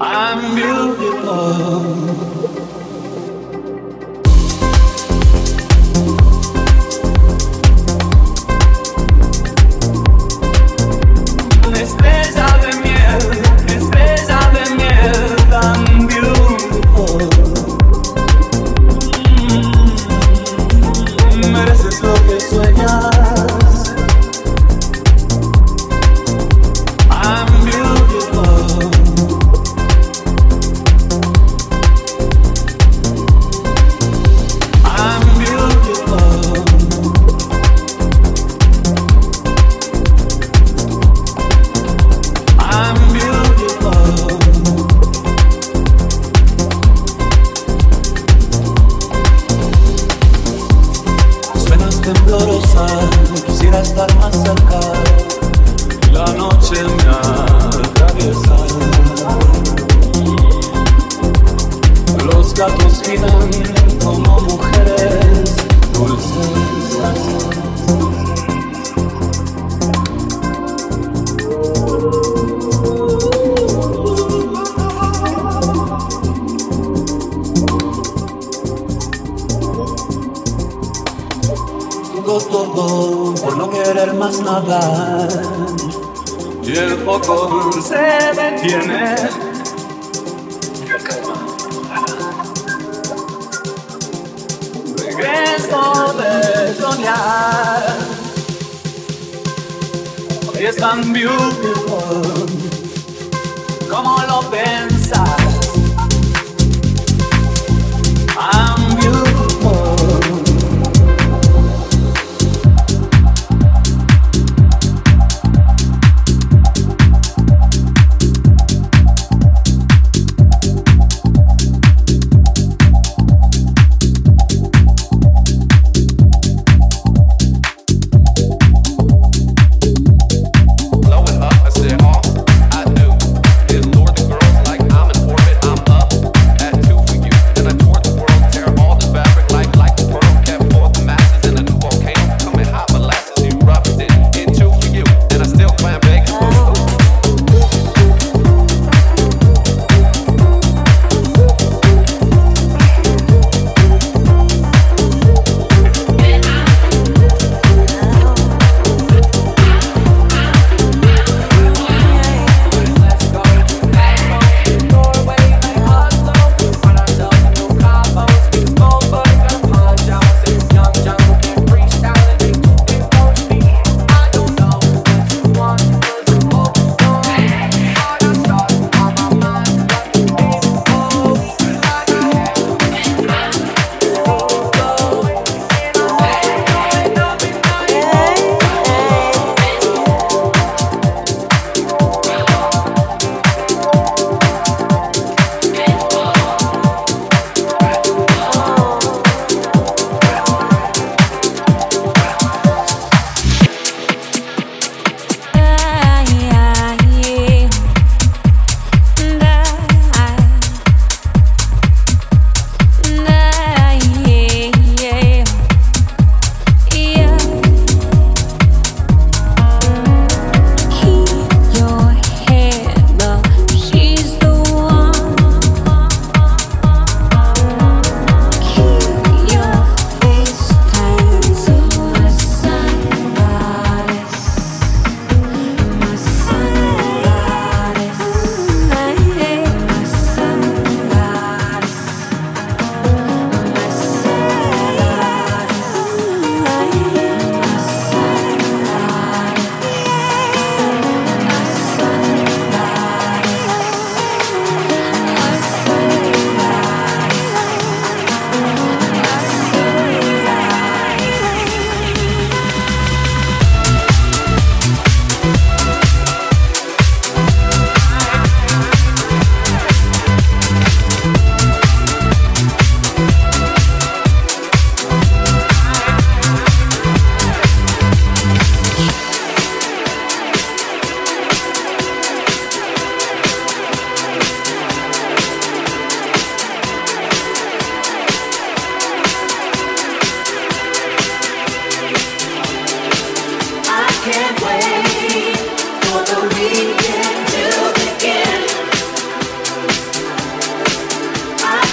I'm beautiful. como mujeres dulces todo por no querer más nada. Y el foco se detiene soñar. Es tan beautiful como lo pensé.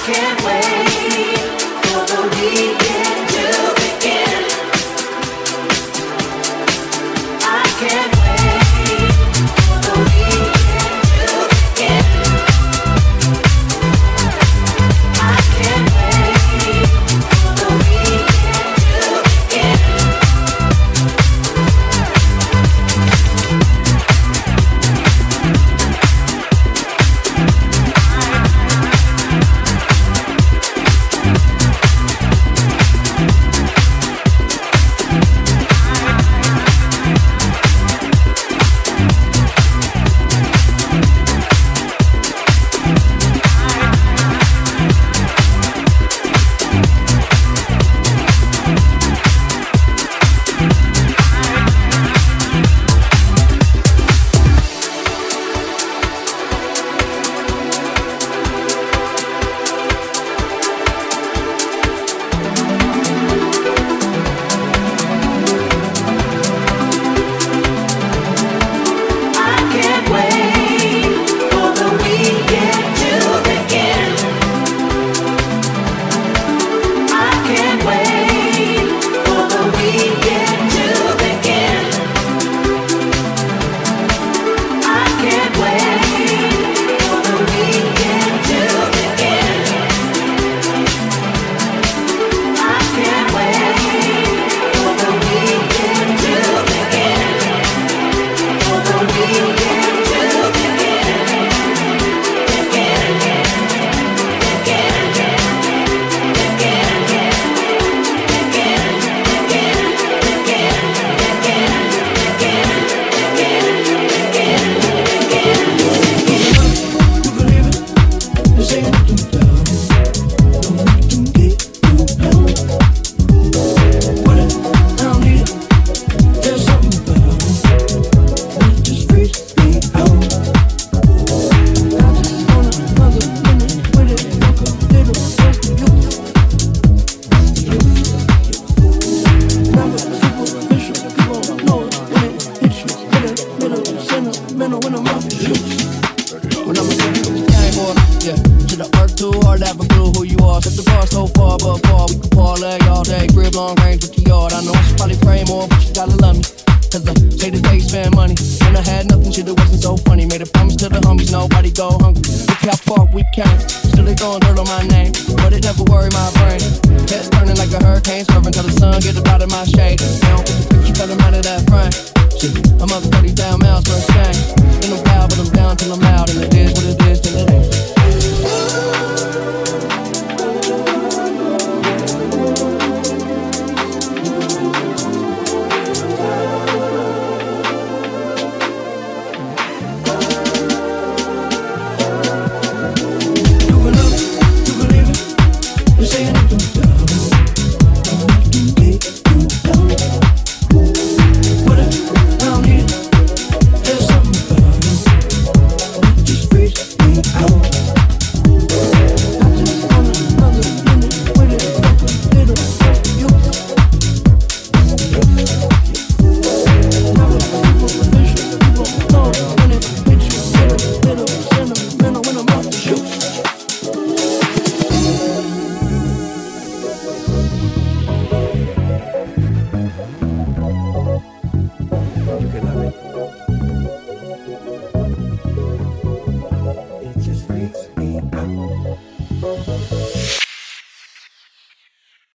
can't wait. I work too hard, never knew who you are? Set the bar so far, but far, we can parlay all day. Grip long range with the yard. I know I should probably pray more, but you gotta love me. Cause I day the day spend money. When I had nothing, shit, it wasn't so funny. Made a promise to the homies, nobody go hungry. Look how far we came. Still they throwing dirt on my name, but it never worried my brain. Head's turning like a hurricane, swerving till the sun gets out of my shade. Now, picture, tell them of that front. I'm up 30 down miles,